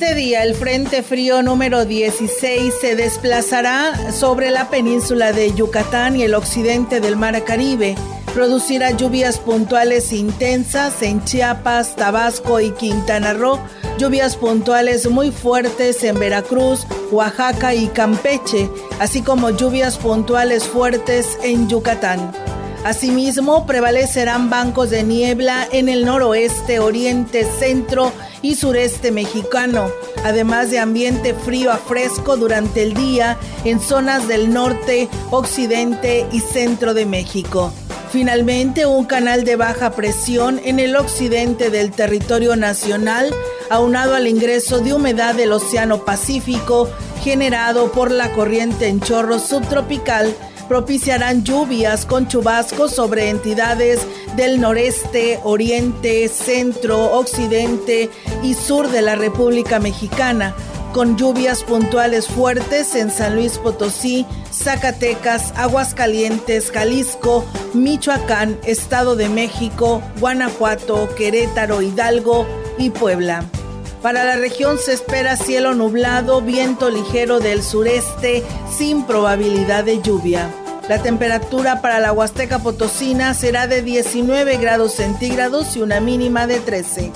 Este día el Frente Frío número 16 se desplazará sobre la península de Yucatán y el occidente del Mar Caribe. Producirá lluvias puntuales intensas en Chiapas, Tabasco y Quintana Roo, lluvias puntuales muy fuertes en Veracruz, Oaxaca y Campeche, así como lluvias puntuales fuertes en Yucatán. Asimismo, prevalecerán bancos de niebla en el noroeste, oriente, centro y sureste mexicano, además de ambiente frío a fresco durante el día en zonas del norte, occidente y centro de México. Finalmente, un canal de baja presión en el occidente del territorio nacional, aunado al ingreso de humedad del Océano Pacífico generado por la corriente en chorro subtropical, propiciarán lluvias con chubascos sobre entidades del noreste, oriente, centro, occidente y sur de la República Mexicana, con lluvias puntuales fuertes en San Luis Potosí, Zacatecas, Aguascalientes, Jalisco, Michoacán, Estado de México, Guanajuato, Querétaro, Hidalgo y Puebla. Para la región se espera cielo nublado, viento ligero del sureste sin probabilidad de lluvia. La temperatura para la Huasteca Potosina será de 19 grados centígrados y una mínima de 13.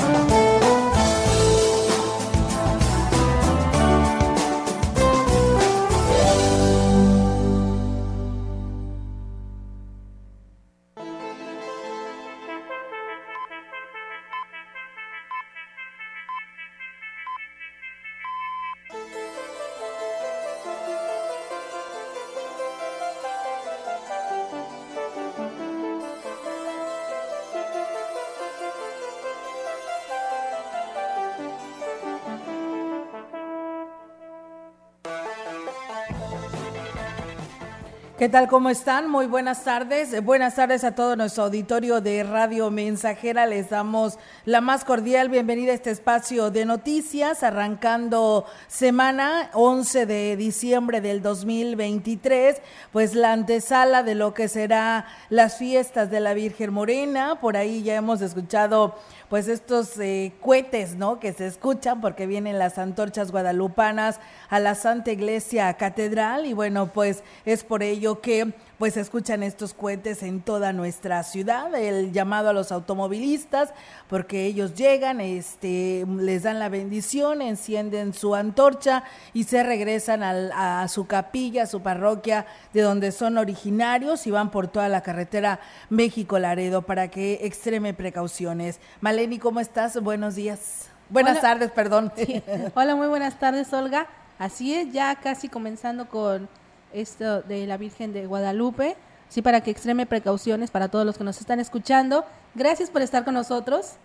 ¿Qué tal? ¿Cómo están? Muy buenas tardes. Buenas tardes a todo nuestro auditorio de Radio Mensajera. Les damos la más cordial bienvenida a este espacio de noticias, arrancando semana 11 de diciembre del 2023, pues la antesala de lo que será las fiestas de la Virgen Morena. Por ahí ya hemos escuchado pues estos eh, cohetes, ¿no? Que se escuchan porque vienen las antorchas guadalupanas a la Santa Iglesia Catedral y bueno, pues es por ello que pues escuchan estos cohetes en toda nuestra ciudad, el llamado a los automovilistas, porque ellos llegan, este, les dan la bendición, encienden su antorcha y se regresan a su capilla, a su parroquia, de donde son originarios y van por toda la carretera México-Laredo para que extreme precauciones. Maleni, ¿cómo estás? Buenos días. Buenas tardes, perdón. Hola, muy buenas tardes, Olga. Así es, ya casi comenzando con esto de la Virgen de Guadalupe. Sí, para que extreme precauciones para todos los que nos están escuchando. Gracias por estar con nosotros.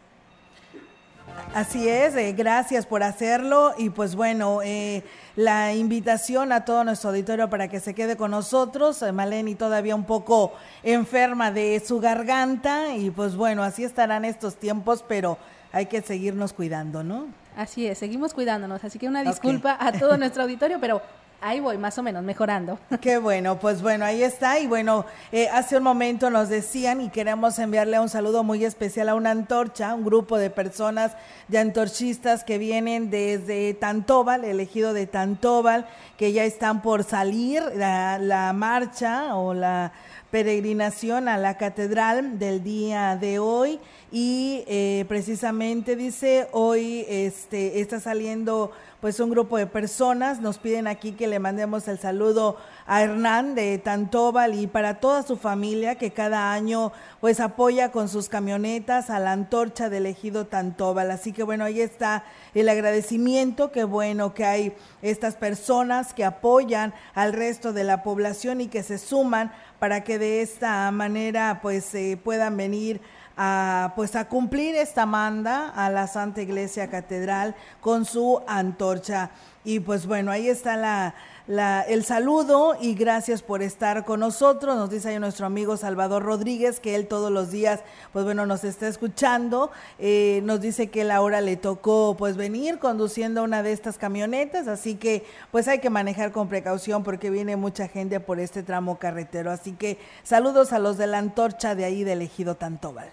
Así es, eh, gracias por hacerlo y pues bueno, eh, la invitación a todo nuestro auditorio para que se quede con nosotros. Eh, Maleni todavía un poco enferma de su garganta y pues bueno, así estarán estos tiempos, pero hay que seguirnos cuidando, ¿no? Así es, seguimos cuidándonos, así que una disculpa a todo nuestro auditorio, pero Ahí voy, más o menos, mejorando. Qué bueno, pues bueno, ahí está. Y bueno, eh, hace un momento nos decían y queremos enviarle un saludo muy especial a una antorcha, un grupo de personas de antorchistas que vienen desde Tantóbal, elegido de Tantóbal, que ya están por salir la marcha o la peregrinación a la catedral del día de hoy y eh, precisamente dice hoy este está saliendo pues un grupo de personas. Nos piden aquí que le mandemos el saludo a Hernán de Tantóbal y para toda su familia que cada año pues apoya con sus camionetas a la antorcha del ejido Tantóbal. Así que bueno, ahí está el agradecimiento, qué bueno que hay estas personas que apoyan al resto de la población y que se suman para que de esta manera pues puedan venir a, pues a cumplir esta manda a la Santa Iglesia Catedral con su antorcha. Y pues bueno, ahí está la, el saludo y gracias por estar con nosotros. Nos dice ahí nuestro amigo Salvador Rodríguez que él todos los días, pues bueno, nos está escuchando. Eh, nos dice que la hora le tocó pues venir conduciendo una de estas camionetas, así que pues hay que manejar con precaución porque viene mucha gente por este tramo carretero. Así que saludos a los de la antorcha de ahí del ejido Tantóbal.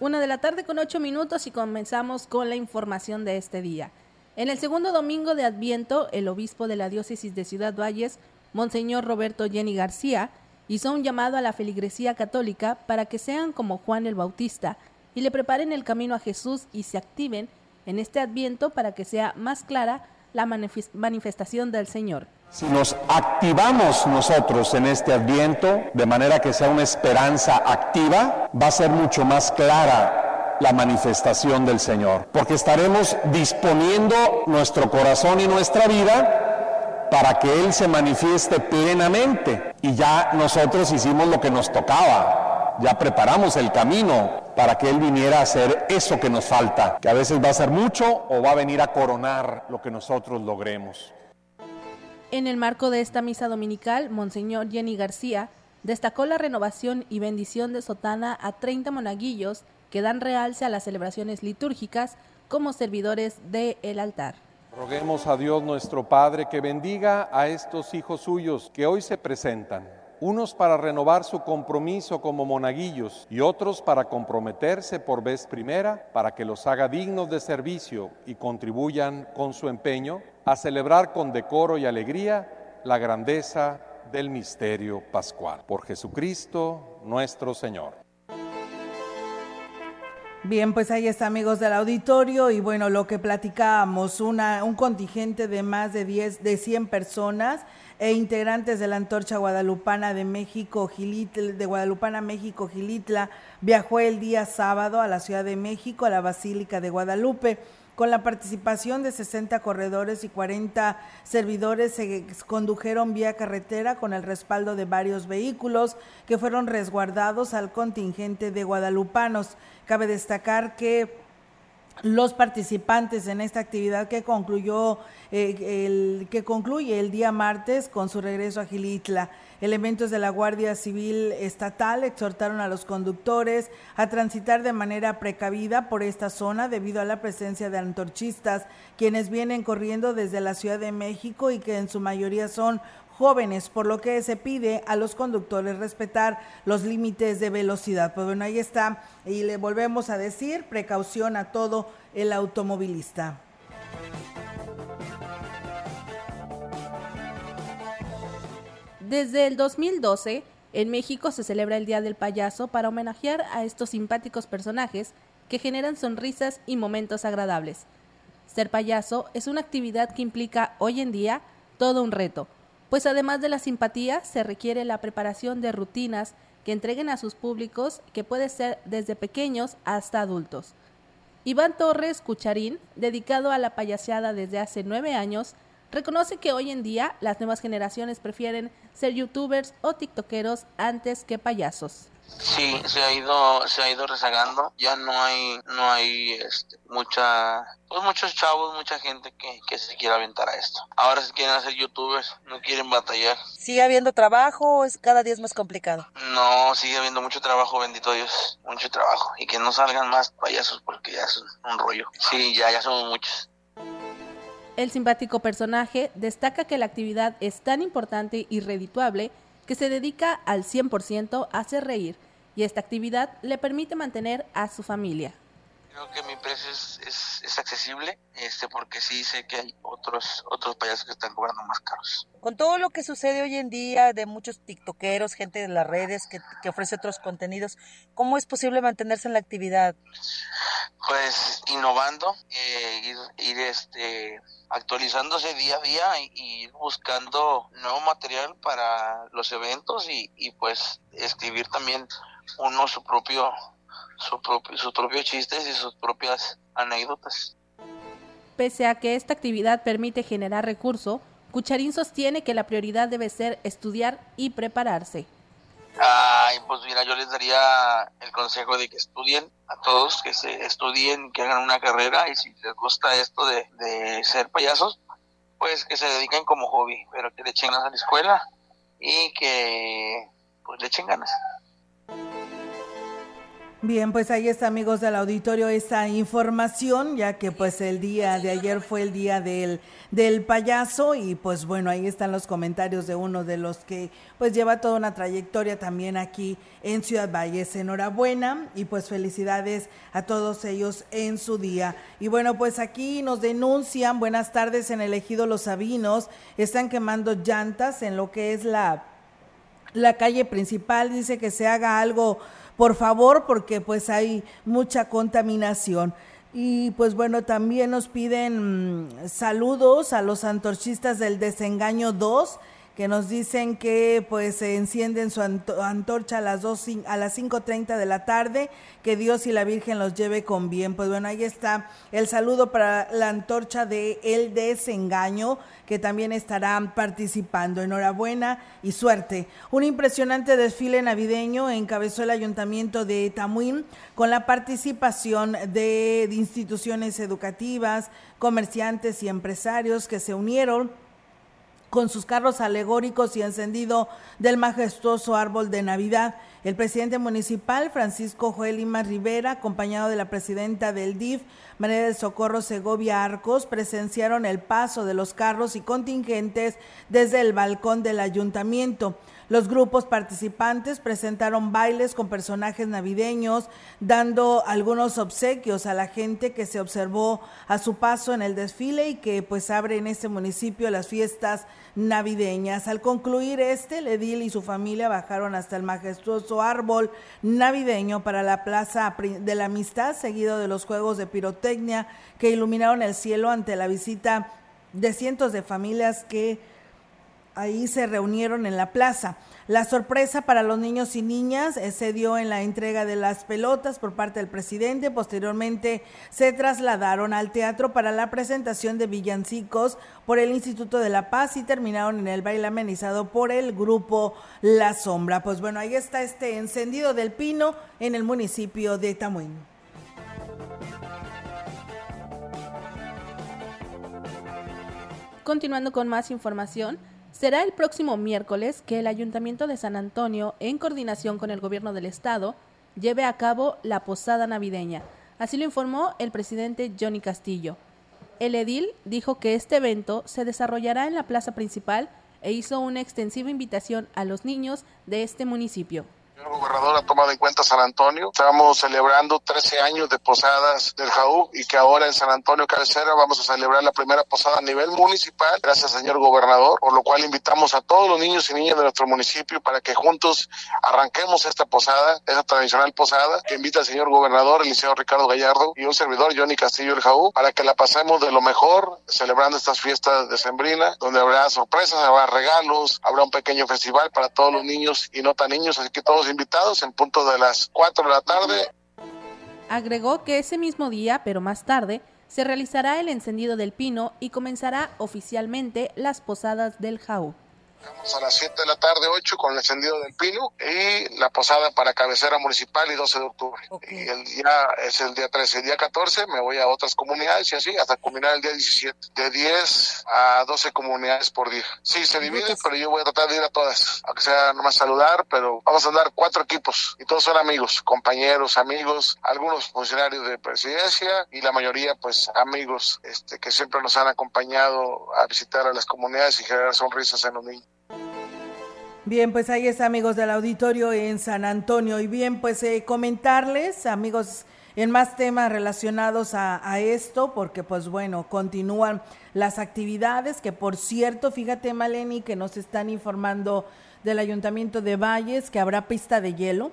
Una de la tarde con ocho minutos y comenzamos con la información de este día. En el segundo domingo de Adviento, el obispo de la diócesis de Ciudad Valles, Monseñor Roberto Jenny García, hizo un llamado a la feligresía católica para que sean como Juan el Bautista y le preparen el camino a Jesús y se activen en este Adviento para que sea más clara la manifestación del Señor. Si nos activamos nosotros en este adviento, de manera que sea una esperanza activa, va a ser mucho más clara la manifestación del Señor, porque estaremos disponiendo nuestro corazón y nuestra vida para que Él se manifieste plenamente. Y ya nosotros hicimos lo que nos tocaba, ya preparamos el camino para que Él viniera a hacer eso que nos falta, que a veces va a ser mucho o va a venir a coronar lo que nosotros logremos. En el marco de esta misa dominical, Monseñor Jenny García destacó la renovación y bendición de sotana a 30 monaguillos que dan realce a las celebraciones litúrgicas como servidores del el altar. Roguemos a Dios nuestro Padre que bendiga a estos hijos suyos que hoy se presentan, unos para renovar su compromiso como monaguillos y otros para comprometerse por vez primera, para que los haga dignos de servicio y contribuyan con su empeño a celebrar con decoro y alegría la grandeza del misterio pascual. Por Jesucristo nuestro Señor. Bien, pues ahí está amigos del auditorio y bueno, lo que platicábamos, una, un contingente de más de 10, de 100 personas e integrantes de la Antorcha Guadalupana de México, Gilitla, de Guadalupana, México, Gilitla, viajó el día sábado a la Ciudad de México, a la Basílica de Guadalupe con la participación de 60 corredores y 40 servidores se condujeron vía carretera con el respaldo de varios vehículos que fueron resguardados al contingente de guadalupanos. Cabe destacar que los participantes en esta actividad que concluyó eh, el que concluye el día martes con su regreso a Gilitla. Elementos de la Guardia Civil Estatal exhortaron a los conductores a transitar de manera precavida por esta zona debido a la presencia de antorchistas, quienes vienen corriendo desde la Ciudad de México y que en su mayoría son jóvenes, por lo que se pide a los conductores respetar los límites de velocidad. Pues bueno, ahí está. Y le volvemos a decir, precaución a todo el automovilista. Desde el 2012, en México se celebra el Día del Payaso para homenajear a estos simpáticos personajes que generan sonrisas y momentos agradables. Ser payaso es una actividad que implica hoy en día todo un reto, pues además de la simpatía se requiere la preparación de rutinas que entreguen a sus públicos que puede ser desde pequeños hasta adultos. Iván Torres Cucharín, dedicado a la payaseada desde hace nueve años, reconoce que hoy en día las nuevas generaciones prefieren ser youtubers o tiktokeros antes que payasos. Sí, se ha ido, se ha ido rezagando. Ya no hay, no hay este, mucha, pues muchos chavos, mucha gente que, que se quiere aventar a esto. Ahora se quieren hacer youtubers, no quieren batallar. ¿Sigue habiendo trabajo o es cada día es más complicado? No, sigue habiendo mucho trabajo, bendito Dios, mucho trabajo. Y que no salgan más payasos porque ya es un rollo. Sí, ya, ya somos muchos. El simpático personaje destaca que la actividad es tan importante y redituable que se dedica al 100% a hacer reír y esta actividad le permite mantener a su familia. Creo que mi precio es, es, accesible, este, porque sí sé que hay otros, otros payasos que están cobrando más caros. Con todo lo que sucede hoy en día de muchos tiktokeros, gente de las redes que, que ofrece otros contenidos, ¿cómo es posible mantenerse en la actividad? Pues innovando, eh, ir, ir este, actualizándose día a día y, y, buscando nuevo material para los eventos y, y pues escribir también uno su propio su propio, sus propios chistes y sus propias anécdotas. Pese a que esta actividad permite generar recurso, Cucharín sostiene que la prioridad debe ser estudiar y prepararse. Ay, pues mira, yo les daría el consejo de que estudien a todos, que se estudien, que hagan una carrera y si les gusta esto de, de ser payasos, pues que se dediquen como hobby, pero que le echen ganas a la escuela y que pues le echen ganas. Bien, pues ahí está amigos del auditorio esta información, ya que pues el día de ayer fue el día del, del payaso y pues bueno, ahí están los comentarios de uno de los que pues lleva toda una trayectoria también aquí en Ciudad Valles. Enhorabuena y pues felicidades a todos ellos en su día. Y bueno, pues aquí nos denuncian, buenas tardes en el ejido Los Sabinos, están quemando llantas en lo que es la, la calle principal, dice que se haga algo por favor, porque pues hay mucha contaminación. Y pues bueno, también nos piden mm, saludos a los antorchistas del desengaño 2 que nos dicen que pues se encienden su antorcha a las dos, a las 5.30 de la tarde, que Dios y la Virgen los lleve con bien. Pues bueno, ahí está el saludo para la antorcha de El Desengaño, que también estarán participando. Enhorabuena y suerte. Un impresionante desfile navideño encabezó el ayuntamiento de Tamuín con la participación de instituciones educativas, comerciantes y empresarios que se unieron con sus carros alegóricos y encendido del majestuoso árbol de Navidad. El presidente municipal, Francisco Joel Lima Rivera, acompañado de la presidenta del DIF, María del Socorro Segovia Arcos, presenciaron el paso de los carros y contingentes desde el balcón del ayuntamiento. Los grupos participantes presentaron bailes con personajes navideños, dando algunos obsequios a la gente que se observó a su paso en el desfile y que pues abre en este municipio las fiestas navideñas. Al concluir este, el edil y su familia bajaron hasta el majestuoso árbol navideño para la Plaza de la Amistad, seguido de los juegos de pirotecnia que iluminaron el cielo ante la visita de cientos de familias que ahí se reunieron en la plaza. La sorpresa para los niños y niñas eh, se dio en la entrega de las pelotas por parte del presidente. Posteriormente se trasladaron al teatro para la presentación de villancicos por el Instituto de la Paz y terminaron en el baile amenizado por el grupo La Sombra. Pues bueno, ahí está este encendido del pino en el municipio de Tamuín. Continuando con más información, Será el próximo miércoles que el Ayuntamiento de San Antonio, en coordinación con el Gobierno del Estado, lleve a cabo la posada navideña. Así lo informó el presidente Johnny Castillo. El edil dijo que este evento se desarrollará en la plaza principal e hizo una extensiva invitación a los niños de este municipio señor gobernador ha tomado en cuenta San Antonio. Estamos celebrando 13 años de posadas del JAU y que ahora en San Antonio Cabecera vamos a celebrar la primera posada a nivel municipal, gracias señor gobernador, por lo cual invitamos a todos los niños y niñas de nuestro municipio para que juntos arranquemos esta posada, esa tradicional posada. Que invita al señor gobernador, el licenciado Ricardo Gallardo y un servidor, Johnny Castillo el JAU, para que la pasemos de lo mejor celebrando estas fiestas de Sembrina, donde habrá sorpresas, habrá regalos, habrá un pequeño festival para todos los niños y no tan niños, así que todos invitados en punto de las 4 de la tarde. Agregó que ese mismo día, pero más tarde, se realizará el encendido del pino y comenzará oficialmente las posadas del Jau. Vamos a las 7 de la tarde, 8, con el encendido del pino y la posada para cabecera municipal y 12 de octubre. Y el día es el día 13. El día 14 me voy a otras comunidades y así hasta culminar el día 17. De 10 a 12 comunidades por día. Sí, se divide, pero yo voy a tratar de ir a todas. Aunque sea nomás saludar, pero vamos a andar cuatro equipos y todos son amigos, compañeros, amigos, algunos funcionarios de presidencia y la mayoría pues amigos este, que siempre nos han acompañado a visitar a las comunidades y generar sonrisas en los niños. Bien, pues ahí está, amigos del auditorio en San Antonio. Y bien, pues eh, comentarles, amigos En más temas relacionados a, a, esto, porque pues bueno, continúan las actividades, que por cierto, fíjate Maleni, que nos están informando del Ayuntamiento de Valles, que habrá pista de hielo.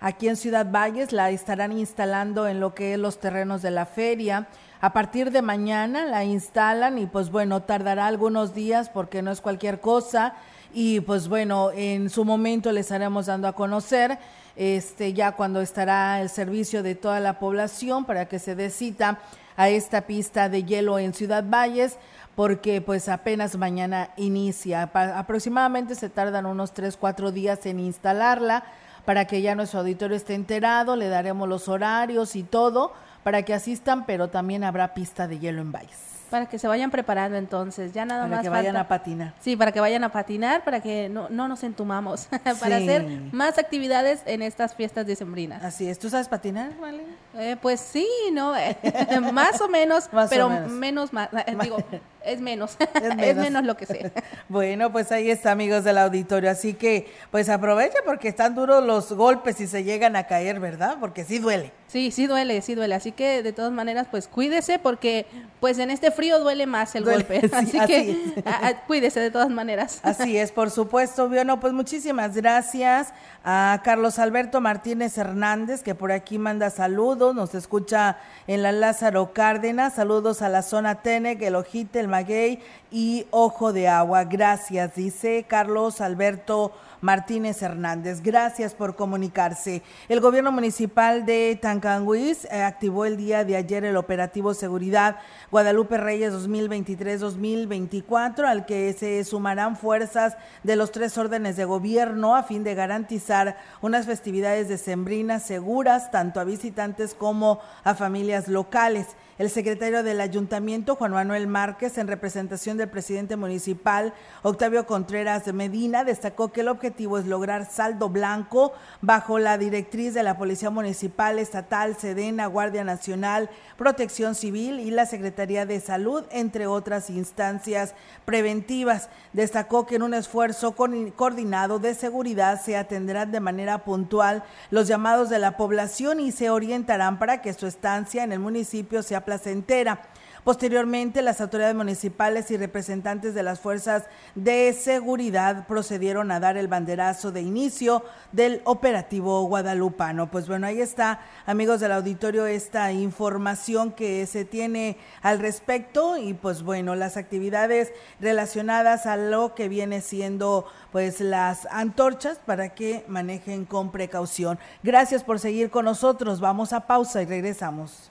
Aquí en Ciudad Valles la estarán instalando en lo que es los terrenos de la feria. A partir de mañana la instalan y pues bueno, tardará algunos días porque no es cualquier cosa y pues bueno, en su momento les estaremos dando a conocer este ya cuando estará el servicio de toda la población para que se dé cita a esta pista de hielo en Ciudad Valles porque pues apenas mañana inicia. aproximadamente se tardan unos 3, 4 días en instalarla para que ya nuestro auditorio esté enterado, le daremos los horarios y todo para que asistan, pero también habrá pista de hielo en Valles. Para que se vayan preparando entonces, ya nada más. Para que vayan a patinar. Sí, para que vayan a patinar, para que no, no nos entumamos, para hacer más actividades en estas fiestas decembrinas. Así es, ¿tú sabes patinar, Vale? Eh, pues sí, ¿no? más o menos, pero menos, más, digo, es menos, es menos. lo que sé. bueno, pues ahí está, amigos del auditorio. Así que, pues aprovecha porque están duros los golpes y se llegan a caer, ¿verdad? Porque sí duele. Sí, sí duele, sí duele. Así que, de todas maneras, pues cuídese porque, pues en este frío duele más el golpe. así, que, cuídese de todas maneras. Así es, por supuesto. Bueno, pues muchísimas gracias a Carlos Alberto Martínez Hernández, que por aquí manda saludos, nos escucha en la Lázaro Cárdenas. Saludos a la zona Tenec, el Ojite, el Maguey y Ojo de Agua. Gracias, dice Carlos Alberto Martínez Hernández. Gracias por comunicarse. El gobierno municipal de Tancanguis eh, activó el día de ayer el operativo Seguridad Guadalupe Reyes 2023-2024, al que se sumarán fuerzas de los tres órdenes de gobierno a fin de garantizar unas festividades decembrinas seguras tanto a visitantes como a familias locales. El secretario del ayuntamiento, Juan Manuel Márquez, en representación del presidente municipal, Octavio Contreras de Medina, destacó que el objetivo es lograr saldo blanco bajo la directriz de la Policía Municipal, Estatal, Sedena, Guardia Nacional, Protección Civil y la Secretaría de Salud, entre otras instancias preventivas. Destacó que en un esfuerzo coordinado de seguridad se atenderán de manera puntual los llamados de la población y se orientarán para que su estancia en el municipio sea placentera. Posteriormente, las autoridades municipales y representantes de las fuerzas de seguridad procedieron a dar el banderazo de inicio del operativo guadalupano. Pues bueno, ahí está, amigos del auditorio, esta información que se tiene al respecto y pues bueno, las actividades relacionadas a lo que viene siendo pues las antorchas para que manejen con precaución. Gracias por seguir con nosotros. Vamos a pausa y regresamos.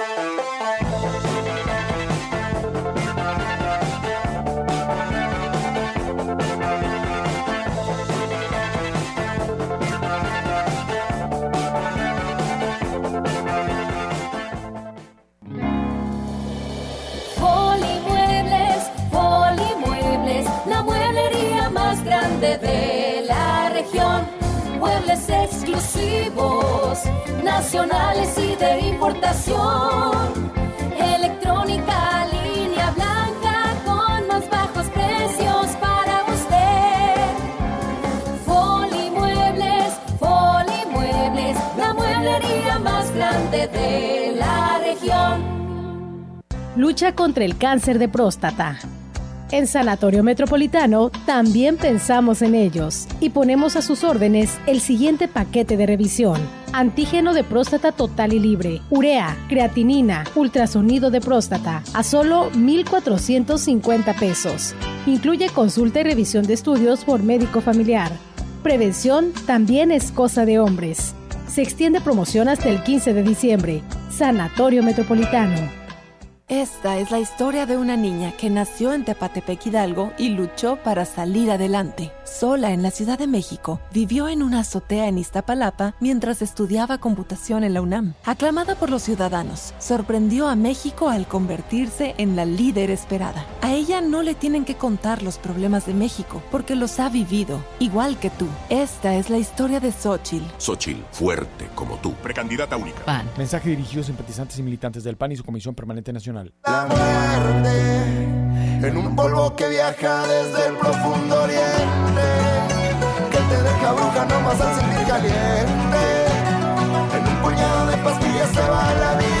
de la región. Muebles exclusivos, nacionales y de importación. Lucha contra el cáncer de próstata. En Sanatorio Metropolitano también pensamos en ellos y ponemos a sus órdenes el siguiente paquete de revisión. Antígeno de próstata total y libre, urea, creatinina, ultrasonido de próstata a solo 1.450 pesos. Incluye consulta y revisión de estudios por médico familiar. Prevención también es cosa de hombres. Se extiende promoción hasta el 15 de diciembre. Sanatorio Metropolitano. Esta es la historia de una niña que nació en Tepatepec Hidalgo y luchó para salir adelante. Sola en la Ciudad de México, vivió en una azotea en Iztapalapa mientras estudiaba computación en la UNAM. Aclamada por los ciudadanos, sorprendió a México al convertirse en la líder esperada. A ella no le tienen que contar los problemas de México porque los ha vivido, igual que tú. Esta es la historia de Xochitl. Xochitl, fuerte como tú, precandidata única. PAN. Mensaje dirigido a simpatizantes y militantes del PAN y su Comisión Permanente La muerte en un polvo que viaja desde el profundo oriente, que te deja bruja nomás al sentir caliente. En un puñado de pastillas se va la vida.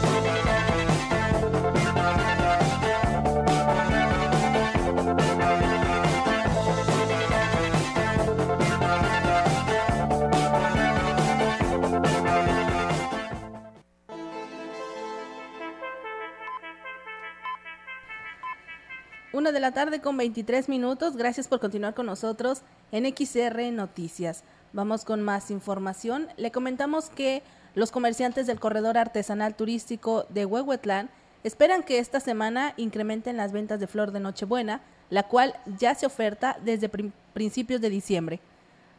Una de la tarde con 23 minutos. Gracias por continuar con nosotros en XR Noticias. Vamos con más información. Le comentamos que los comerciantes del corredor artesanal turístico de Huehuetlán esperan que esta semana incrementen las ventas de flor de Nochebuena, la cual ya se oferta desde principios de diciembre.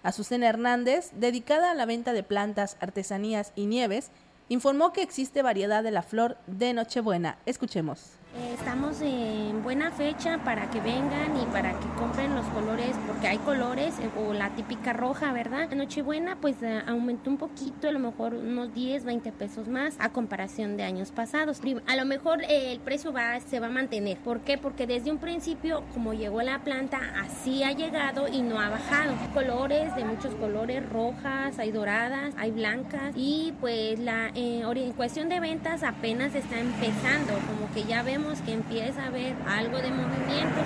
Azucena Hernández, dedicada a la venta de plantas, artesanías y nieves, informó que existe variedad de la flor de Nochebuena. Escuchemos. Estamos en buena fecha para que vengan y para que compren los colores, porque hay colores, eh, o la típica roja, ¿verdad? En Nochebuena, pues eh, aumentó un poquito, a lo mejor unos 10, 20 pesos más a comparación de años pasados. A lo mejor eh, el precio va, se va a mantener. ¿Por qué? Porque desde un principio, como llegó la planta, así ha llegado y no ha bajado. Colores de muchos colores, rojas, hay doradas, hay blancas, y pues la eh, en cuestión de ventas apenas está empezando, como que ya vemos que empieza a haber algo de movimiento.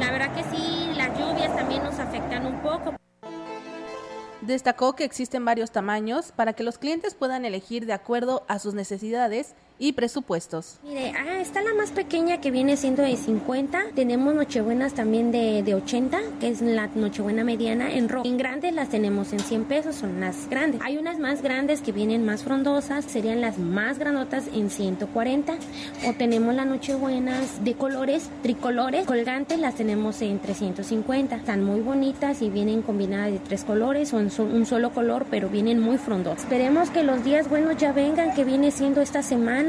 La verdad que sí, las lluvias también nos afectan un poco. Destacó que existen varios tamaños para que los clientes puedan elegir de acuerdo a sus necesidades y presupuestos. Mire, ah, está la más pequeña que viene siendo de 50. Tenemos nochebuenas también de, de 80, que es la nochebuena mediana en rojo. En grandes las tenemos en 100 pesos, son las grandes. Hay unas más grandes que vienen más frondosas, serían las más granotas en 140. O tenemos las nochebuenas de colores, tricolores, colgantes, las tenemos en 350. Están muy bonitas y vienen combinadas de tres colores o en so- un solo color, pero vienen muy frondosas. Esperemos que los días buenos ya vengan, que viene siendo esta semana.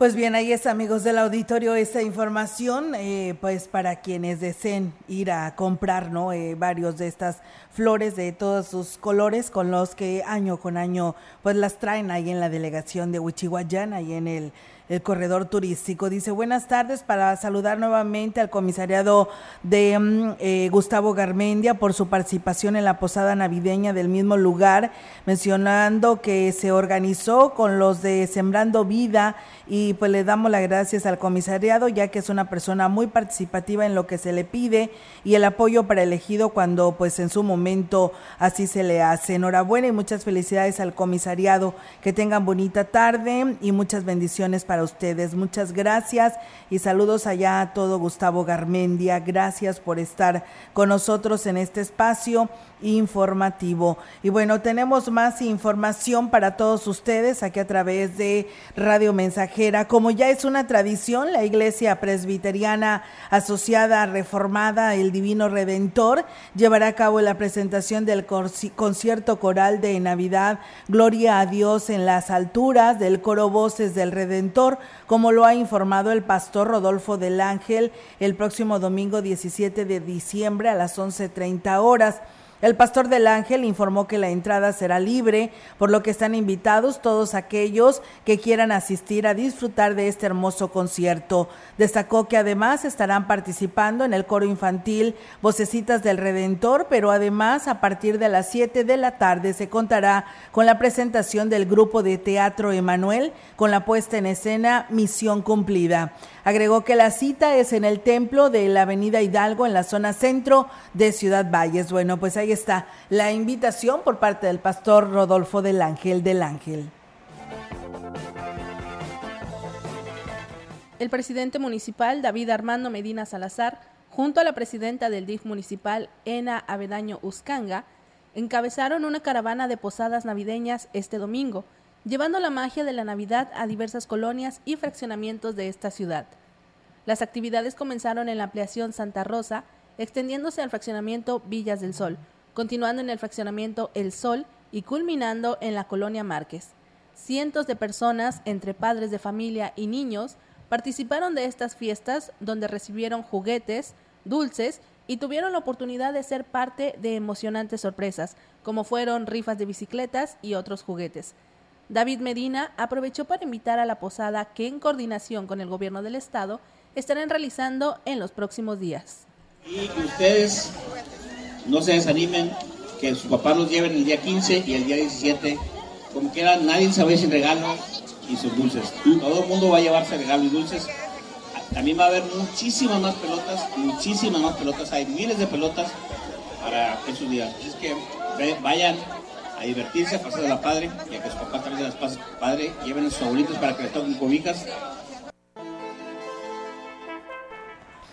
Pues bien, ahí es, amigos del auditorio, esta información, eh, pues para quienes deseen ir a comprar, ¿no? Eh, varios de estas flores de todos sus colores con los que año con año, pues las traen ahí en la delegación de Huichihuayán, ahí en el, el corredor turístico. Dice, buenas tardes para saludar nuevamente al comisariado de mm, eh, Gustavo Garmendia por su participación en la posada navideña del mismo lugar, mencionando que se organizó con los de Sembrando Vida y pues le damos las gracias al comisariado ya que es una persona muy participativa en lo que se le pide y el apoyo para el ejido cuando pues en su momento así se le hace. Enhorabuena y muchas felicidades al comisariado. Que tengan bonita tarde y muchas bendiciones para ustedes. Muchas gracias y saludos allá a todo Gustavo Garmendia. Gracias por estar con nosotros en este espacio informativo. Y bueno, tenemos más información para todos ustedes aquí a través de Radio Mensajera. Como ya es una tradición, la Iglesia Presbiteriana Asociada Reformada El Divino Redentor llevará a cabo la presentación del concierto coral de Navidad Gloria a Dios en las alturas del coro Voces del Redentor, como lo ha informado el pastor Rodolfo del Ángel el próximo domingo 17 de diciembre a las 11.30 horas. El pastor del Ángel informó que la entrada será libre, por lo que están invitados todos aquellos que quieran asistir a disfrutar de este hermoso concierto. Destacó que además estarán participando en el coro infantil Vocecitas del Redentor, pero además a partir de las 7 de la tarde se contará con la presentación del grupo de teatro Emanuel con la puesta en escena Misión Cumplida. Agregó que la cita es en el templo de la Avenida Hidalgo, en la zona centro de Ciudad Valles. Bueno, pues ahí está la invitación por parte del pastor Rodolfo del Ángel del Ángel. El presidente municipal David Armando Medina Salazar, junto a la presidenta del DIF municipal Ena Avedaño Uscanga, encabezaron una caravana de posadas navideñas este domingo, llevando la magia de la Navidad a diversas colonias y fraccionamientos de esta ciudad. Las actividades comenzaron en la ampliación Santa Rosa, extendiéndose al fraccionamiento Villas del Sol, continuando en el fraccionamiento El Sol y culminando en la colonia Márquez. Cientos de personas, entre padres de familia y niños, participaron de estas fiestas donde recibieron juguetes, dulces y tuvieron la oportunidad de ser parte de emocionantes sorpresas, como fueron rifas de bicicletas y otros juguetes. David Medina aprovechó para invitar a la posada que en coordinación con el gobierno del estado estarán realizando en los próximos días. Y que ustedes no se desanimen, que sus papás los lleven el día 15 y el día 17, como quieran, nadie va sin regalo, y sus dulces. Todo el mundo va a llevarse regalos y dulces. También va a haber muchísimas más pelotas, muchísimas más pelotas. Hay miles de pelotas para esos días. Así es que vayan a divertirse, a pasar a la padre y a que su papá también las pase padre. Lleven a sus abuelitos para que les toquen cobijas.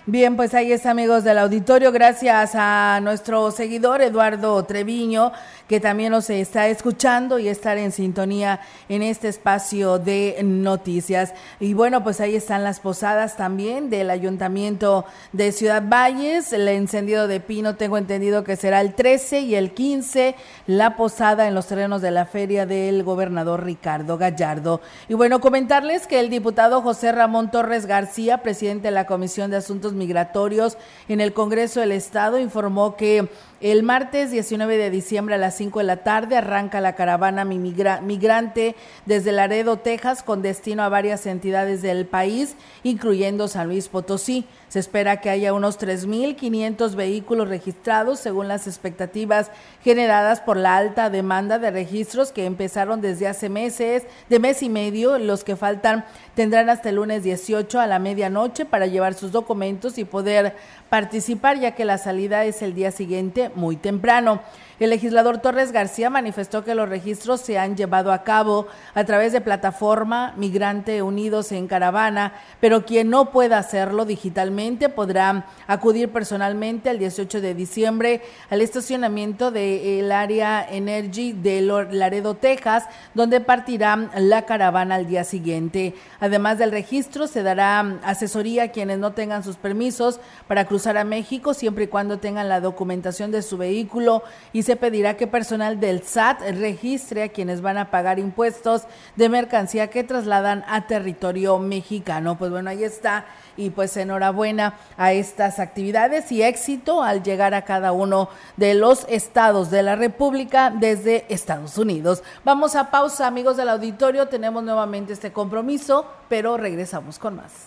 Bien, pues ahí está, amigos del auditorio. Gracias a nuestro seguidor Eduardo Treviño que también nos está escuchando y estar en sintonía en este espacio de noticias. Y bueno, pues ahí están las posadas también del Ayuntamiento de Ciudad Valles. El encendido de pino, tengo entendido que será el 13 y el 15, la posada en los terrenos de la feria del gobernador Ricardo Gallardo. Y bueno, comentarles que el diputado José Ramón Torres García, presidente de la Comisión de Asuntos Migratorios en el Congreso del Estado, informó que el martes 19 de diciembre a las 5 de la tarde arranca la caravana migrante desde Laredo, Texas, con destino a varias entidades del país, incluyendo San Luis Potosí. Se espera que haya unos 3.500 vehículos registrados, según las expectativas generadas por la alta demanda de registros que empezaron desde hace meses, de mes y medio. Los que faltan tendrán hasta el lunes 18 a la medianoche para llevar sus documentos y poder participar, ya que la salida es el día siguiente muy temprano. El legislador Torres García manifestó que los registros se han llevado a cabo a través de plataforma Migrante Unidos en Caravana, pero quien no pueda hacerlo digitalmente podrá acudir personalmente el 18 de diciembre al estacionamiento del área Energy de Laredo, Texas, donde partirá la caravana al día siguiente. Además del registro, se dará asesoría a quienes no tengan sus permisos para cruzar a México, siempre y cuando tengan la documentación de su vehículo y se pedirá que personal del SAT registre a quienes van a pagar impuestos de mercancía que trasladan a territorio mexicano. Pues bueno, ahí está. Y pues enhorabuena a estas actividades y éxito al llegar a cada uno de los estados de la República desde Estados Unidos. Vamos a pausa, amigos del auditorio. Tenemos nuevamente este compromiso, pero regresamos con más.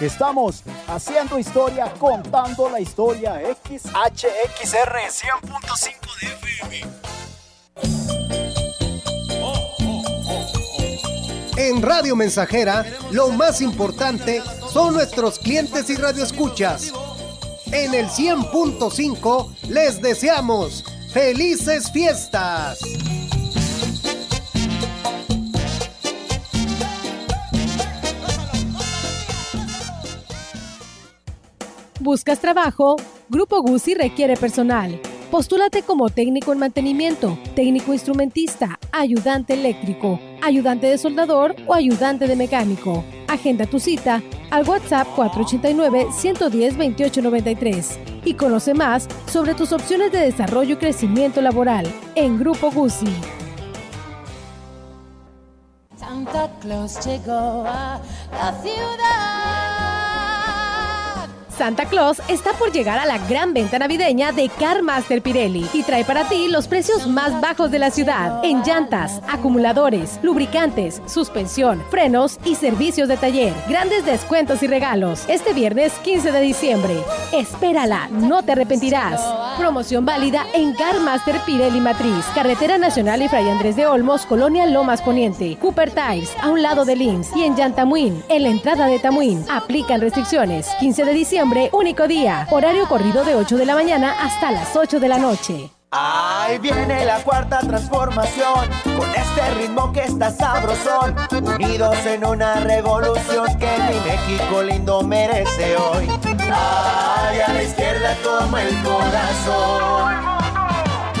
Estamos haciendo historia, contando la historia. XHXR 100.5 de FM. En Radio Mensajera, lo más importante son nuestros clientes y radioescuchas. En el 100.5 les deseamos felices fiestas. ¿Buscas trabajo? Grupo Guzzi requiere personal. Postúlate como técnico en mantenimiento, técnico instrumentista, ayudante eléctrico, ayudante de soldador o ayudante de mecánico. Agenda tu cita al WhatsApp 489-110-2893 y conoce más sobre tus opciones de desarrollo y crecimiento laboral en Grupo Guzzi. Santa Claus llegó a la ciudad. Santa Claus está por llegar a la gran venta navideña de CarMaster Pirelli y trae para ti los precios más bajos de la ciudad en llantas, acumuladores, lubricantes, suspensión, frenos y servicios de taller. Grandes descuentos y regalos este viernes 15 de diciembre. Espérala, no te arrepentirás. Promoción válida en CarMaster Pirelli Matriz, Carretera Nacional y Fray Andrés de Olmos, Colonia Lomas Poniente, Cooper Tires, a un lado de Lins y en Yantamuín, en la entrada de Tamuín. Aplican restricciones. 15 de diciembre único día. Horario corrido de 8 de la mañana hasta las 8 de la noche. Ahí viene la cuarta transformación, con este ritmo que está sabrosón, unidos en una revolución que mi México lindo merece hoy. Ay, a la izquierda toma el corazón.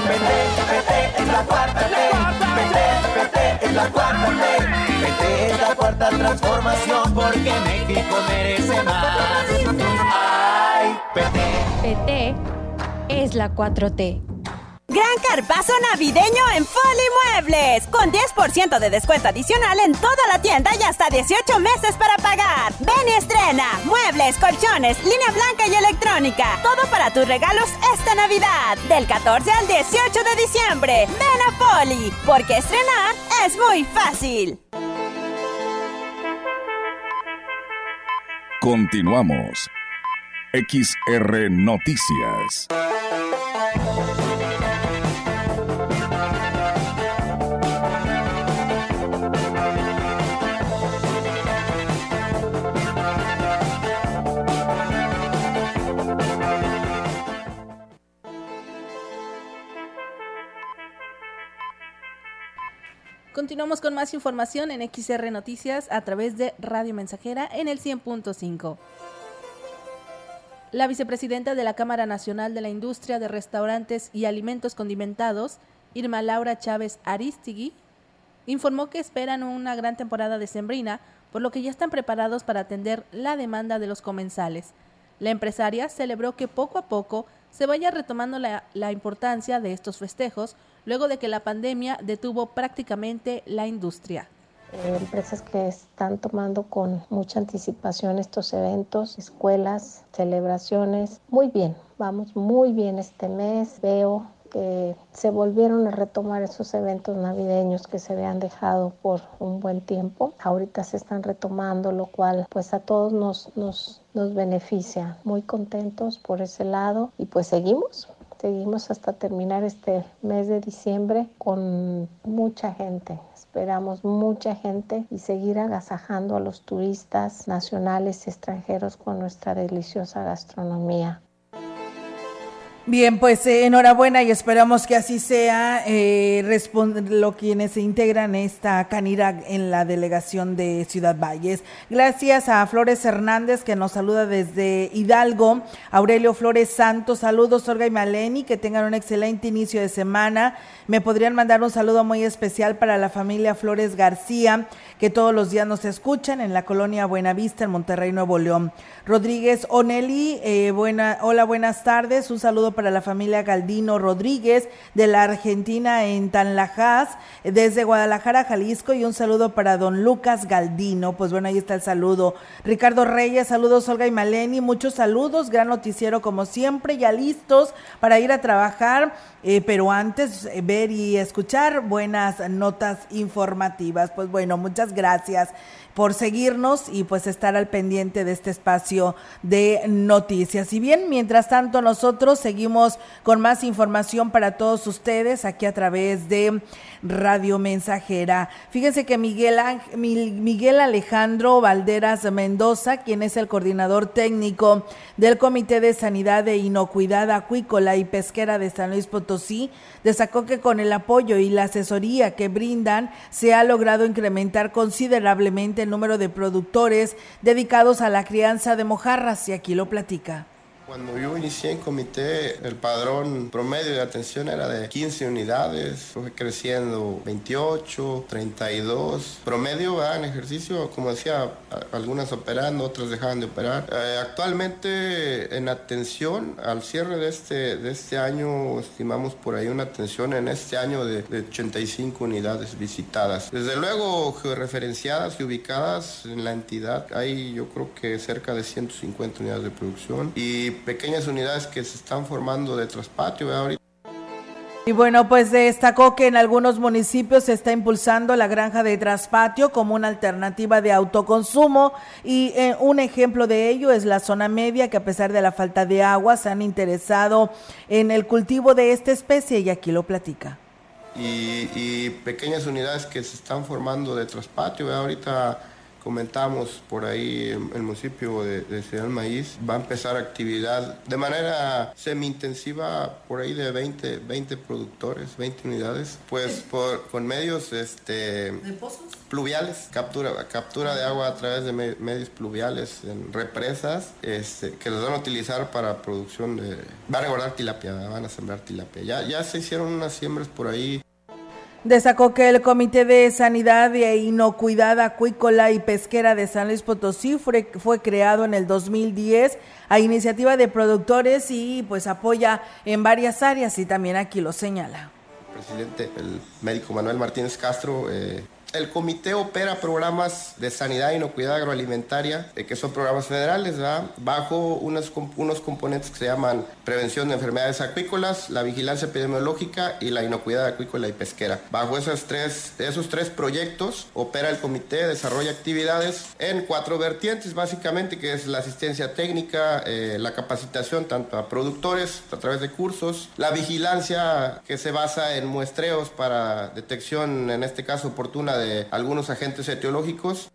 Vete, vete, es la cuarta ley. Vete, vete, es la cuarta ley. Vete, es la cuarta transformación porque México merece más. PT es la 4T. Gran carpazo navideño en Foli Muebles, con 10% de descuento adicional en toda la tienda y hasta 18 meses para pagar. Ven y estrena muebles, colchones, línea blanca y electrónica. Todo para tus regalos esta Navidad, del 14 al 18 de diciembre. Ven a Foli, porque estrenar es muy fácil. Continuamos. XR Noticias. Continuamos con más información en XR Noticias a través de Radio Mensajera en el 100.5. La vicepresidenta de la Cámara Nacional de la Industria de Restaurantes y Alimentos Condimentados, Irma Laura Chávez Aristigui, informó que esperan una gran temporada de sembrina, por lo que ya están preparados para atender la demanda de los comensales. La empresaria celebró que poco a poco se vaya retomando la, la importancia de estos festejos, luego de que la pandemia detuvo prácticamente la industria. Eh, empresas que están tomando con mucha anticipación estos eventos, escuelas, celebraciones. Muy bien, vamos muy bien este mes. Veo que se volvieron a retomar esos eventos navideños que se habían dejado por un buen tiempo. Ahorita se están retomando, lo cual pues a todos nos, nos, nos beneficia. Muy contentos por ese lado y pues seguimos. Seguimos hasta terminar este mes de diciembre con mucha gente, esperamos mucha gente y seguir agasajando a los turistas nacionales y extranjeros con nuestra deliciosa gastronomía. Bien, pues eh, enhorabuena y esperamos que así sea. Eh, lo quienes se integran esta canira en la delegación de Ciudad Valles. Gracias a Flores Hernández que nos saluda desde Hidalgo. Aurelio Flores Santos, saludos Olga y Maleni, que tengan un excelente inicio de semana. Me podrían mandar un saludo muy especial para la familia Flores García, que todos los días nos escuchan en la colonia Buenavista, en Monterrey, Nuevo León. Rodríguez Oneli, eh, buena, hola, buenas tardes. Un saludo para la familia Galdino Rodríguez de la Argentina en Tanlajas, desde Guadalajara, Jalisco, y un saludo para don Lucas Galdino. Pues bueno, ahí está el saludo. Ricardo Reyes, saludos Olga y Maleni, muchos saludos, gran noticiero como siempre, ya listos para ir a trabajar, eh, pero antes eh, ver y escuchar buenas notas informativas. Pues bueno, muchas gracias. Por seguirnos y pues estar al pendiente de este espacio de noticias. Y bien, mientras tanto nosotros seguimos con más información para todos ustedes aquí a través de Radio Mensajera. Fíjense que Miguel, Miguel Alejandro Valderas Mendoza, quien es el coordinador técnico del Comité de Sanidad e Inocuidad Acuícola y Pesquera de San Luis Potosí, destacó que con el apoyo y la asesoría que brindan se ha logrado incrementar considerablemente el número de productores dedicados a la crianza de mojarras y aquí lo platica. Cuando yo inicié en comité, el padrón promedio de atención era de 15 unidades, fue creciendo 28, 32. Promedio en ejercicio, como decía, algunas operando, otras dejaban de operar. Eh, actualmente en atención, al cierre de este, de este año, estimamos por ahí una atención en este año de, de 85 unidades visitadas. Desde luego, georreferenciadas y ubicadas en la entidad, hay yo creo que cerca de 150 unidades de producción y pequeñas unidades que se están formando de traspatio. Ahorita y bueno, pues destacó que en algunos municipios se está impulsando la granja de traspatio como una alternativa de autoconsumo y eh, un ejemplo de ello es la zona media que a pesar de la falta de agua se han interesado en el cultivo de esta especie y aquí lo platica. Y, y pequeñas unidades que se están formando de traspatio. Ahorita comentamos por ahí el municipio de, de Ciudad Maíz va a empezar actividad de manera semi-intensiva por ahí de 20, 20 productores, 20 unidades, pues por, con medios este, pluviales, captura, captura de agua a través de medios pluviales en represas este, que los van a utilizar para producción de... Van a guardar tilapia, van a sembrar tilapia. Ya, ya se hicieron unas siembras por ahí Destacó que el Comité de Sanidad e Inocuidad Acuícola y Pesquera de San Luis Potosí fue, fue, creado en el 2010 a iniciativa de productores y pues apoya en varias áreas y también aquí lo señala. Presidente, el médico Manuel Martínez Castro, eh, el comité opera programas de sanidad y inocuidad agroalimentaria, eh, que son programas federales, bajo unos, unos componentes que se llaman prevención de enfermedades acuícolas, la vigilancia epidemiológica y la inocuidad acuícola y pesquera. Bajo esas tres, esos tres proyectos opera el comité, desarrolla actividades en cuatro vertientes, básicamente, que es la asistencia técnica, eh, la capacitación tanto a productores a través de cursos, la vigilancia que se basa en muestreos para detección, en este caso oportuna, de algunos agentes etiológicos.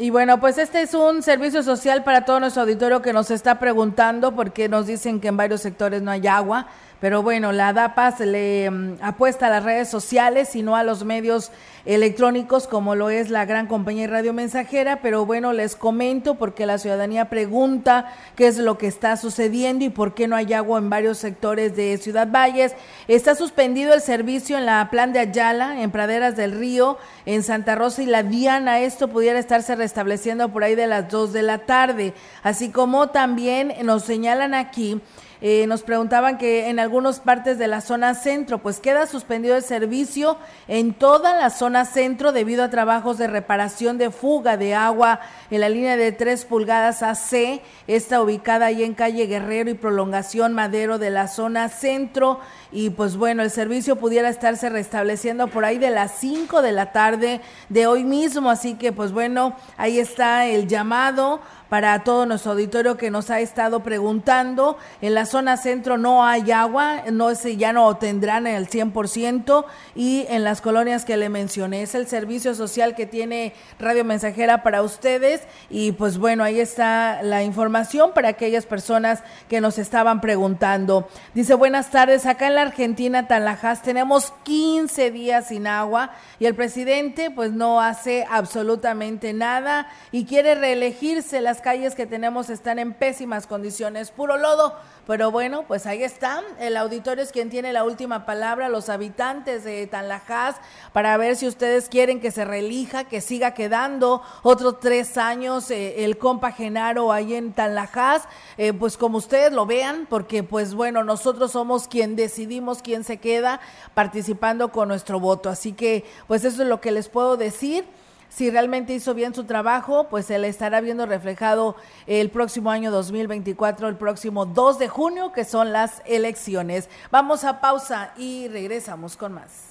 Y bueno, pues este es un servicio social para todo nuestro auditorio que nos está preguntando porque nos dicen que en varios sectores no hay agua. Pero bueno, la DAPAS le mm, apuesta a las redes sociales y no a los medios electrónicos como lo es la gran compañía radio mensajera. Pero bueno, les comento porque la ciudadanía pregunta qué es lo que está sucediendo y por qué no hay agua en varios sectores de Ciudad Valles. Está suspendido el servicio en la plan de Ayala, en Praderas del Río, en Santa Rosa y la Diana. Esto pudiera estarse restableciendo por ahí de las dos de la tarde. Así como también nos señalan aquí eh, nos preguntaban que en algunas partes de la zona centro, pues queda suspendido el servicio en toda la zona centro debido a trabajos de reparación de fuga de agua en la línea de 3 pulgadas AC, está ubicada ahí en calle Guerrero y prolongación Madero de la zona centro. Y pues bueno, el servicio pudiera estarse restableciendo por ahí de las 5 de la tarde de hoy mismo. Así que pues bueno, ahí está el llamado para todo nuestro auditorio que nos ha estado preguntando. En la zona centro no hay agua, no es, ya no tendrán el 100% y en las colonias que le mencioné es el servicio social que tiene Radio Mensajera para ustedes y pues bueno, ahí está la información para aquellas personas que nos estaban preguntando. Dice, buenas tardes, acá en la Argentina, Tanlajas, tenemos 15 días sin agua y el presidente pues no hace absolutamente nada y quiere reelegirse. Las calles que tenemos están en pésimas condiciones, puro lodo. Pero bueno, pues ahí está. El auditorio es quien tiene la última palabra, los habitantes de Tanlajas, para ver si ustedes quieren que se relija, que siga quedando otros tres años eh, el compa Genaro ahí en Tanlajas, eh, pues como ustedes lo vean, porque pues bueno, nosotros somos quien decidimos quién se queda participando con nuestro voto. Así que pues eso es lo que les puedo decir si realmente hizo bien su trabajo, pues se le estará viendo reflejado el próximo año 2024, el próximo 2 de junio, que son las elecciones. Vamos a pausa y regresamos con más.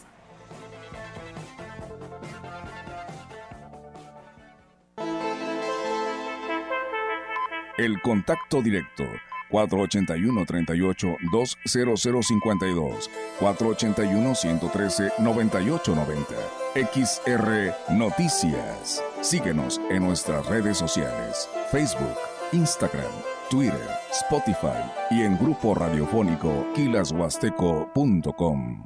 El contacto directo 481 38 20052 481-113-9890. XR Noticias. Síguenos en nuestras redes sociales, Facebook, Instagram, Twitter, Spotify y en grupo radiofónico kilashuasteco.com.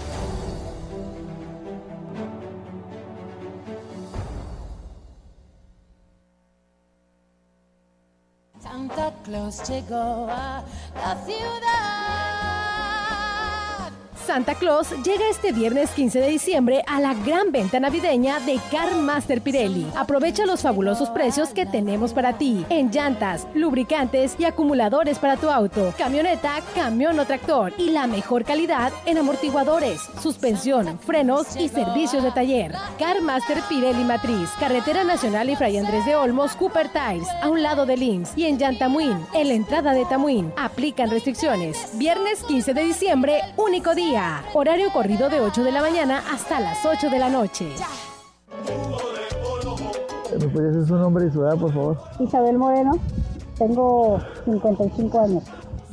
Santa Claus llegó a la ciudad. Santa Claus llega este viernes 15 de diciembre a la gran venta navideña de Car Master Pirelli. Aprovecha los fabulosos precios que tenemos para ti en llantas, lubricantes y acumuladores para tu auto, camioneta, camión o tractor y la mejor calidad en amortiguadores, suspensión, frenos y servicios de taller. Car Master Pirelli Matriz, Carretera Nacional y Fray Andrés de Olmos, Cooper Tires, a un lado de Links y en Yantamuín, en la entrada de Tamuín. Aplican restricciones. Viernes 15 de diciembre, único día. Horario corrido de 8 de la mañana hasta las 8 de la noche. ¿Me puede decir su nombre y su edad, por favor? Isabel Moreno, tengo 55 años.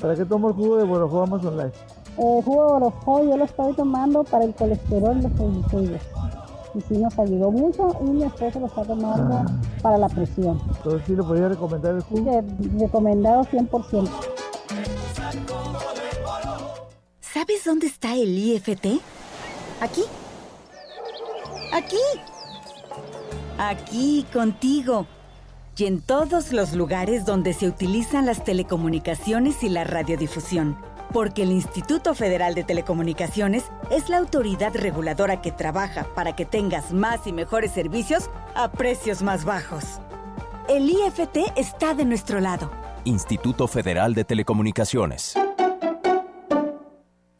¿Para qué tomo el jugo de Borojó Amazon Life? El jugo de Borojó yo lo estoy tomando para el colesterol los triglicéridos. Y sí nos ayudó mucho y mi esposo lo está tomando Ah. para la presión. Entonces, ¿sí le podría recomendar el jugo? Sí, recomendado 100%. ¿Sabes dónde está el IFT? Aquí. Aquí. Aquí, contigo. Y en todos los lugares donde se utilizan las telecomunicaciones y la radiodifusión. Porque el Instituto Federal de Telecomunicaciones es la autoridad reguladora que trabaja para que tengas más y mejores servicios a precios más bajos. El IFT está de nuestro lado. Instituto Federal de Telecomunicaciones.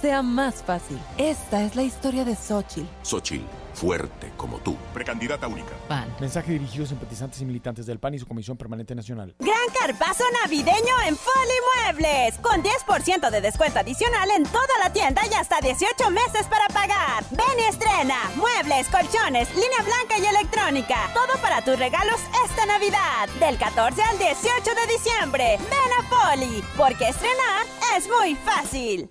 sea más fácil. Esta es la historia de Xochitl. Xochitl, fuerte como tú. Precandidata única. PAN. Mensaje dirigido a simpatizantes y militantes del PAN y su Comisión Permanente Nacional. Gran carpazo navideño en Foli Muebles. Con 10% de descuento adicional en toda la tienda y hasta 18 meses para pagar. Ven y estrena. Muebles, colchones, línea blanca y electrónica. Todo para tus regalos esta Navidad. Del 14 al 18 de diciembre. Ven a Foli. Porque estrenar es muy fácil.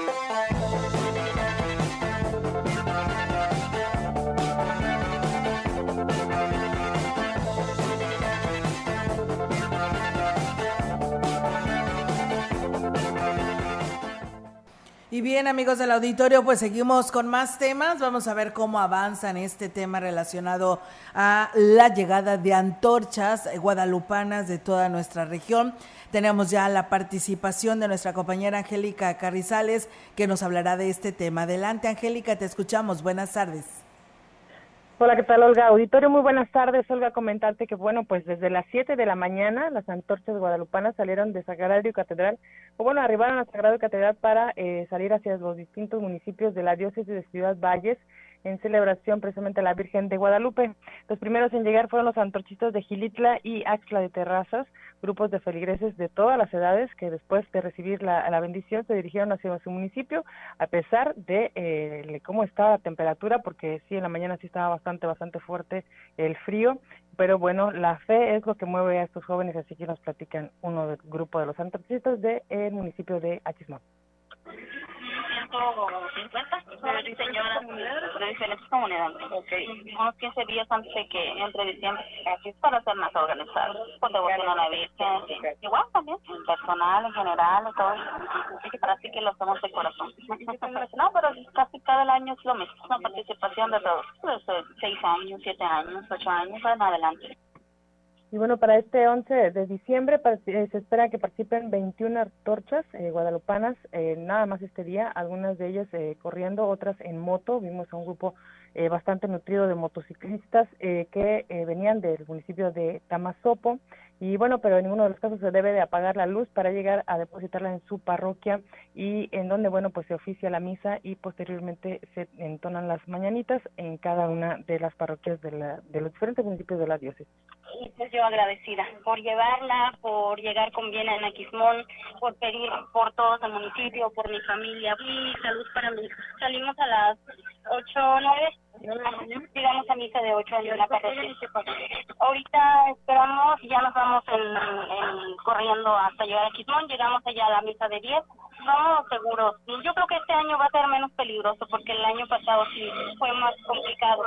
Y bien, amigos del auditorio, pues seguimos con más temas. Vamos a ver cómo avanza en este tema relacionado a la llegada de antorchas guadalupanas de toda nuestra región. Tenemos ya la participación de nuestra compañera Angélica Carrizales, que nos hablará de este tema. Adelante, Angélica, te escuchamos. Buenas tardes. Hola, ¿qué tal, Olga? Auditorio, muy buenas tardes. Olga, comentarte que, bueno, pues desde las 7 de la mañana las antorchas guadalupanas salieron de Sagrario Catedral, o bueno, arribaron a Sagrario Catedral para eh, salir hacia los distintos municipios de la diócesis de Ciudad Valles en celebración precisamente a la Virgen de Guadalupe. Los primeros en llegar fueron los antorchistas de Gilitla y Axla de Terrazas, grupos de feligreses de todas las edades que después de recibir la, la bendición se dirigieron hacia su municipio, a pesar de eh, cómo estaba la temperatura, porque sí, en la mañana sí estaba bastante, bastante fuerte el frío, pero bueno, la fe es lo que mueve a estos jóvenes, así que nos platican uno del grupo de los antorchistas del municipio de Achismón. 150 señoras. de diferentes comunidades. Unos 15 días antes de que entre diciembre, así es para ser más organizados, con devoción a la Virgen, igual también, personal en general y todo, así que lo hacemos de corazón. no, pero casi cada año es lo mismo, una participación de todos, desde 6 años, 7 años, 8 años, en adelante. Y bueno, para este 11 de diciembre eh, se espera que participen 21 antorchas eh, guadalupanas, eh, nada más este día, algunas de ellas eh, corriendo, otras en moto. Vimos a un grupo eh, bastante nutrido de motociclistas que venían del municipio de Tamazopo. Y bueno, pero en ninguno de los casos se debe de apagar la luz para llegar a depositarla en su parroquia y en donde, bueno, pues se oficia la misa y posteriormente se entonan las mañanitas en cada una de las parroquias de, la, de los diferentes municipios de la diócesis. y pues yo agradecida por llevarla, por llegar con bien a Naquismón, por pedir por todos el municipio, por mi familia y salud para mí. Salimos a las 8 9, llegamos a misa de 8 en la parroquia. Ahorita esperamos, ya nos vamos en, en- corriendo hasta llegar a Quismón, llegamos allá a la misa de 10. Vamos seguros. Yo creo que este año va a ser menos peligroso porque el año pasado sí fue más complicado.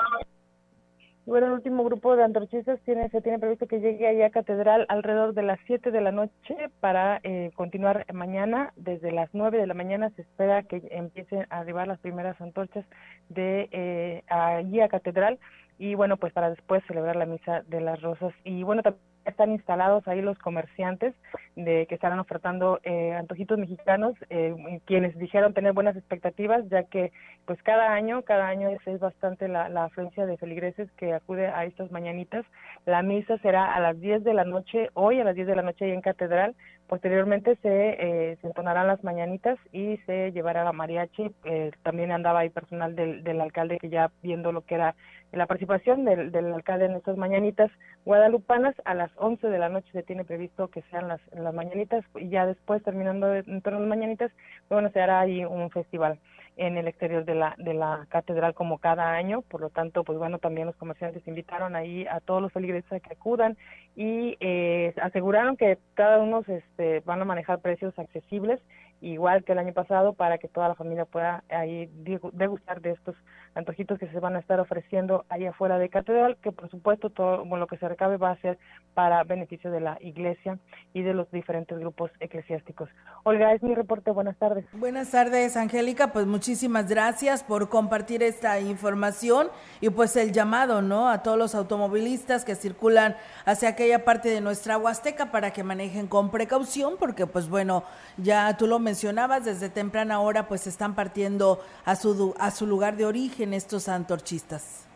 Bueno, el último grupo de antorchistas tiene, se tiene previsto que llegue allá a Catedral alrededor de las 7 de la noche para eh, continuar mañana. Desde las 9 de la mañana se espera que empiecen a arribar las primeras antorchas de eh, allí a Catedral y bueno, pues para después celebrar la misa de las rosas. Y bueno, también están instalados ahí los comerciantes de que estarán ofertando eh, antojitos mexicanos, eh, quienes dijeron tener buenas expectativas, ya que pues cada año, cada año es, es bastante la, la, afluencia de feligreses que acude a estas mañanitas. La misa será a las 10 de la noche, hoy a las 10 de la noche ahí en Catedral, posteriormente se, eh, se entonarán las mañanitas y se llevará la mariachi, eh, también andaba ahí personal del, del alcalde que ya viendo lo que era la participación del, del alcalde en estas mañanitas guadalupanas, a las 11 de la noche se tiene previsto que sean las, mañanitas y ya después, terminando de, de las mañanitas, bueno, se hará ahí un festival en el exterior de la de la catedral como cada año. Por lo tanto pues bueno también los comerciantes invitaron ahí a todos los feligreses a que acudan y eh, aseguraron que cada uno este, van a manejar precios accesibles igual que el año pasado para que toda la familia pueda ahí degustar de estos antojitos que se van a estar ofreciendo ahí afuera de catedral que por supuesto todo bueno, lo que se recabe va a ser para beneficio de la iglesia y de los diferentes grupos eclesiásticos. Olga es mi reporte. Buenas tardes. Buenas tardes Angélica. Pues muchísimas gracias por compartir esta información y pues el llamado no a todos los automovilistas que circulan hacia aquella parte de nuestra Huasteca para que manejen con precaución porque pues bueno ya tú lo mencionabas, desde temprana hora pues están partiendo a su, a su lugar de origen estos antorchistas.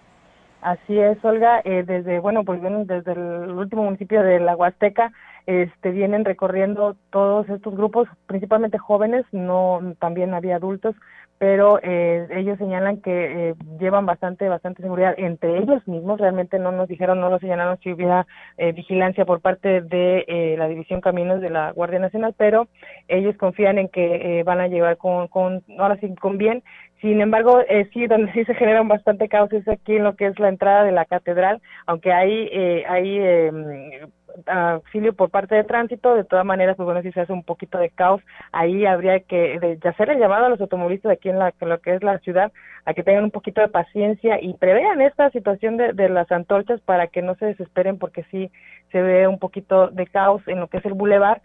Así es, Olga, eh, desde, bueno, pues vienen desde el último municipio de la Huasteca, este, vienen recorriendo todos estos grupos, principalmente jóvenes, no, también había adultos, pero eh, ellos señalan que eh, llevan bastante bastante seguridad entre ellos mismos realmente no nos dijeron no nos señalaron si hubiera eh, vigilancia por parte de eh, la división caminos de la Guardia Nacional pero ellos confían en que van a llevar con con ahora sí con bien. Sin embargo, sí, donde sí se genera bastante caos es aquí en lo que es la entrada de la catedral, aunque hay, hay eh, auxilio por parte de tránsito, de todas maneras, pues bueno, si se hace un poquito de caos, ahí habría que de, de hacer el llamado a los automovilistas aquí en la, lo que es la ciudad, a que tengan un poquito de paciencia y prevean esta situación de, de las antorchas para que no se desesperen porque sí se ve un poquito de caos en lo que es el bulevar,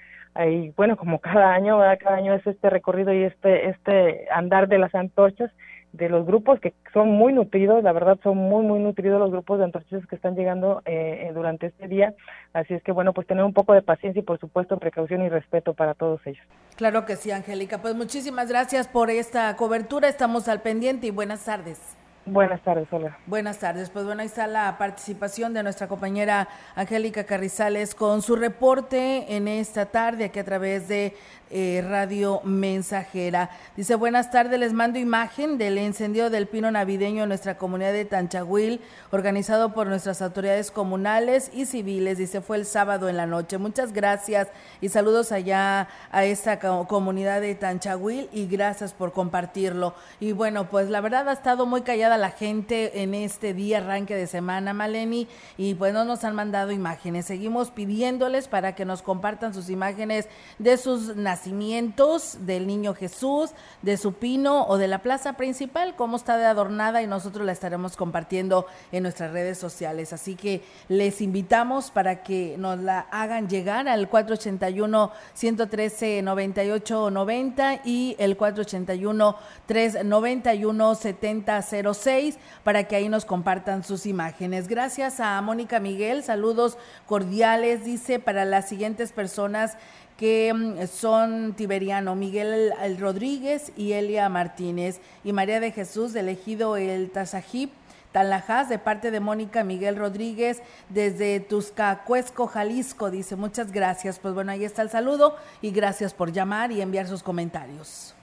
y bueno, como cada año, cada año es este recorrido y este, este andar de las antorchas de los grupos que son muy nutridos, la verdad son muy, muy nutridos los grupos de antorchas que están llegando eh, durante este día. Así es que, bueno, pues tener un poco de paciencia y, por supuesto, precaución y respeto para todos ellos. Claro que sí, Angélica. Pues muchísimas gracias por esta cobertura. Estamos al pendiente y buenas tardes. Buenas tardes, hola. Buenas tardes. Pues bueno, ahí está la participación de nuestra compañera Angélica Carrizales con su reporte en esta tarde aquí a través de eh, Radio Mensajera. Dice, buenas tardes, les mando imagen del encendido del pino navideño en nuestra comunidad de Tanchahuil, organizado por nuestras autoridades comunales y civiles. Dice, fue el sábado en la noche. Muchas gracias y saludos allá a esta co comunidad de Tanchahuil y gracias por compartirlo. Y bueno, pues la verdad ha estado muy callada la gente en este día arranque de semana, Maleni, y pues no nos han mandado imágenes. Seguimos pidiéndoles para que nos compartan sus imágenes de sus nacimientos, del niño Jesús, de su pino o de la plaza principal, cómo está de adornada y nosotros la estaremos compartiendo en nuestras redes sociales. Así que les invitamos para que nos la hagan llegar al 481 113 98 90 y el 481 391 70 06 para que ahí nos compartan sus imágenes. Gracias a Mónica Miguel, saludos cordiales, dice, para las siguientes personas que son Tiberiano, Miguel Rodríguez y Elia Martínez y María de Jesús, elegido el Tazajib. Talajás, de parte de Mónica Miguel Rodríguez, desde Tuscacuesco, Jalisco, dice muchas gracias. Pues bueno, ahí está el saludo y gracias por llamar y enviar sus comentarios.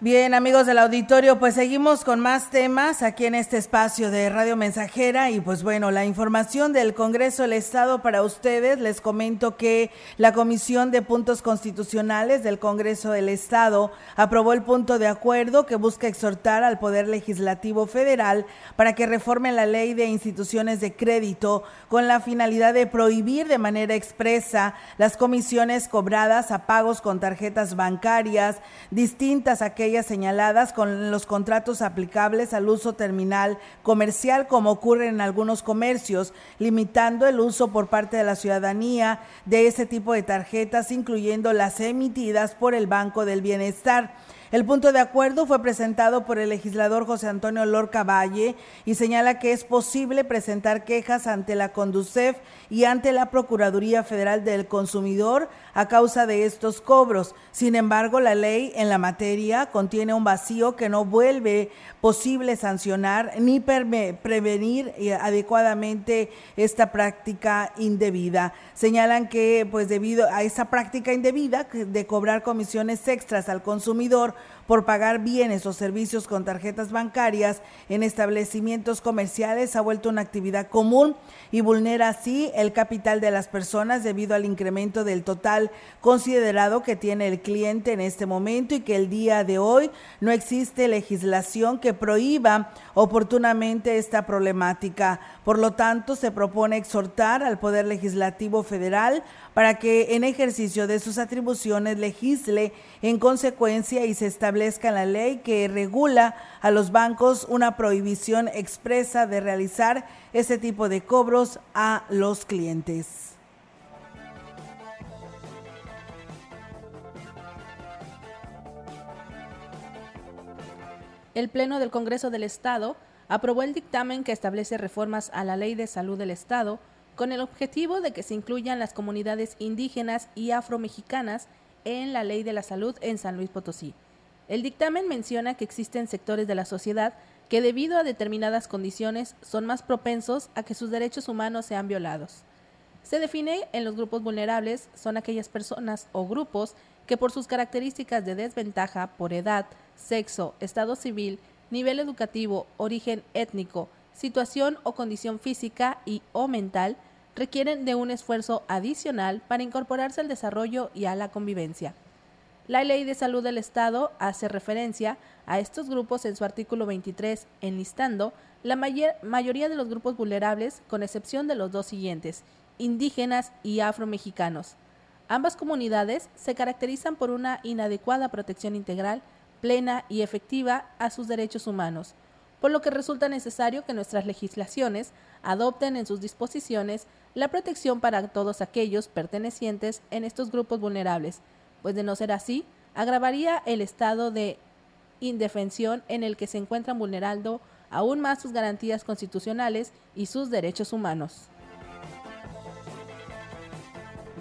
Bien, amigos del auditorio, pues seguimos con más temas aquí en este espacio de Radio Mensajera y pues bueno, la información del Congreso del Estado para ustedes. Les comento que la Comisión de Puntos Constitucionales del Congreso del Estado aprobó el punto de acuerdo que busca exhortar al Poder Legislativo Federal para que reforme la ley de instituciones de crédito con la finalidad de prohibir de manera expresa las comisiones cobradas a pagos con tarjetas bancarias distintas a aquellas señaladas con los contratos aplicables al uso terminal comercial, como ocurre en algunos comercios, limitando el uso por parte de la ciudadanía de ese tipo de tarjetas, incluyendo las emitidas por el Banco del Bienestar. El punto de acuerdo fue presentado por el legislador José Antonio Lorca Valle y señala que es posible presentar quejas ante la Conducef y ante la Procuraduría Federal del Consumidor a causa de estos cobros. Sin embargo, la ley en la materia contiene un vacío que no vuelve posible sancionar ni prevenir eh, adecuadamente esta práctica indebida. Señalan que pues debido a esa práctica indebida de cobrar comisiones extras al consumidor por pagar bienes o servicios con tarjetas bancarias en establecimientos comerciales ha vuelto una actividad común y vulnera así el capital de las personas debido al incremento del total considerado que tiene el cliente en este momento y que el día de hoy no existe legislación que prohíba oportunamente esta problemática. Por lo tanto, se propone exhortar al Poder Legislativo Federal para que en ejercicio de sus atribuciones legisle en consecuencia y se establezca en la ley que regula a los bancos una prohibición expresa de realizar ese tipo de cobros a los clientes. El Pleno del Congreso del Estado aprobó el dictamen que establece reformas a la Ley de Salud del Estado con el objetivo de que se incluyan las comunidades indígenas y afromexicanas en la Ley de la Salud en San Luis Potosí. El dictamen menciona que existen sectores de la sociedad que debido a determinadas condiciones son más propensos a que sus derechos humanos sean violados. Se define en los grupos vulnerables son aquellas personas o grupos que por sus características de desventaja por edad, sexo, estado civil, nivel educativo, origen étnico, situación o condición física y o mental requieren de un esfuerzo adicional para incorporarse al desarrollo y a la convivencia. La Ley de Salud del Estado hace referencia a estos grupos en su artículo 23, enlistando la mayoría de los grupos vulnerables, con excepción de los dos siguientes, indígenas y afromexicanos. Ambas comunidades se caracterizan por una inadecuada protección integral, plena y efectiva a sus derechos humanos, por lo que resulta necesario que nuestras legislaciones adopten en sus disposiciones la protección para todos aquellos pertenecientes en estos grupos vulnerables, pues de no ser así, agravaría el estado de indefensión en el que se encuentran vulnerando aún más sus garantías constitucionales y sus derechos humanos.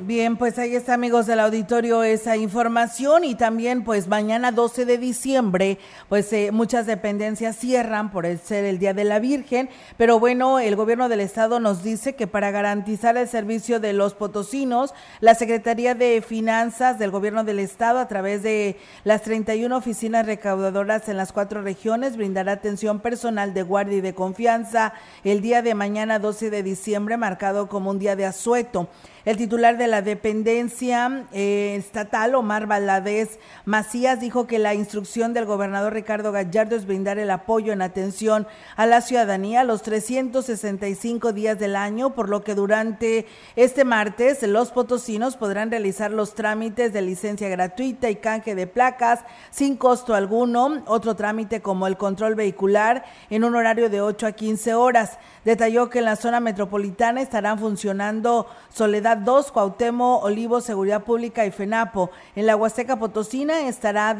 Bien, pues ahí está amigos del auditorio esa información y también pues mañana 12 de diciembre pues eh, muchas dependencias cierran por el ser el Día de la Virgen, pero bueno, el gobierno del estado nos dice que para garantizar el servicio de los potosinos, la Secretaría de Finanzas del gobierno del estado a través de las 31 oficinas recaudadoras en las cuatro regiones brindará atención personal de guardia y de confianza el día de mañana 12 de diciembre marcado como un día de asueto. El titular de la dependencia eh, estatal, Omar Valadez Macías, dijo que la instrucción del gobernador Ricardo Gallardo es brindar el apoyo en atención a la ciudadanía los 365 días del año, por lo que durante este martes los potosinos podrán realizar los trámites de licencia gratuita y canje de placas sin costo alguno, otro trámite como el control vehicular en un horario de 8 a 15 horas. Detalló que en la zona metropolitana estarán funcionando Soledad 2, Cuauhtémoc, Olivo, Seguridad Pública y FENAPO. En la Huasteca Potosina estará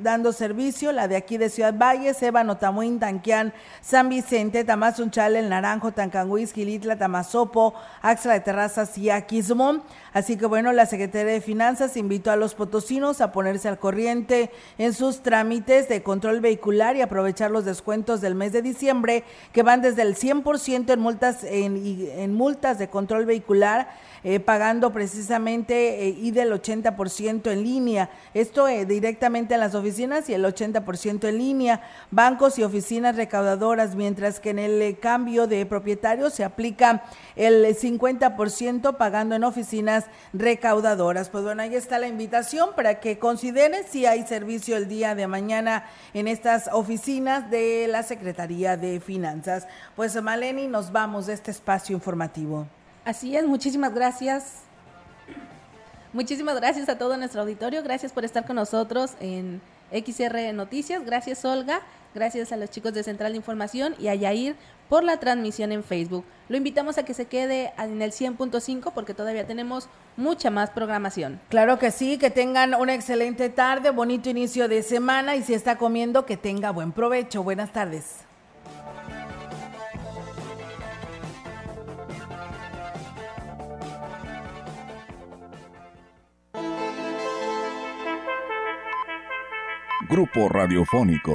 dando servicio la de aquí de Ciudad Valles, Ébano, Tamuín, Tanquián, San Vicente, Tamazunchal, El Naranjo, Tancanguis, Gilitla, Tamazopo, Axla de Terrazas y Aquismón. Así que bueno, la Secretaría de Finanzas invitó a los potosinos a ponerse al corriente en sus trámites de control vehicular y aprovechar los descuentos del mes de diciembre que van desde el 100% en multas en, en multas de control vehicular eh, pagando precisamente eh, y del 80% en línea. Esto eh, directamente en las oficinas y el 80% en línea, bancos y oficinas recaudadoras, mientras que en el cambio de propietario se aplica el 50% pagando en oficinas recaudadoras. Pues bueno, ahí está la invitación para que consideren si hay servicio el día de mañana en estas oficinas de la Secretaría de Finanzas. Pues Maleni, nos vamos de este espacio informativo. Así es, muchísimas gracias. Muchísimas gracias a todo nuestro auditorio. Gracias por estar con nosotros en XR Noticias. Gracias Olga, gracias a los chicos de Central de Información y a Yair por la transmisión en Facebook. Lo invitamos a que se quede en el 100.5 porque todavía tenemos mucha más programación. Claro que sí, que tengan una excelente tarde, bonito inicio de semana y si está comiendo, que tenga buen provecho. Buenas tardes. Grupo Radiofónico,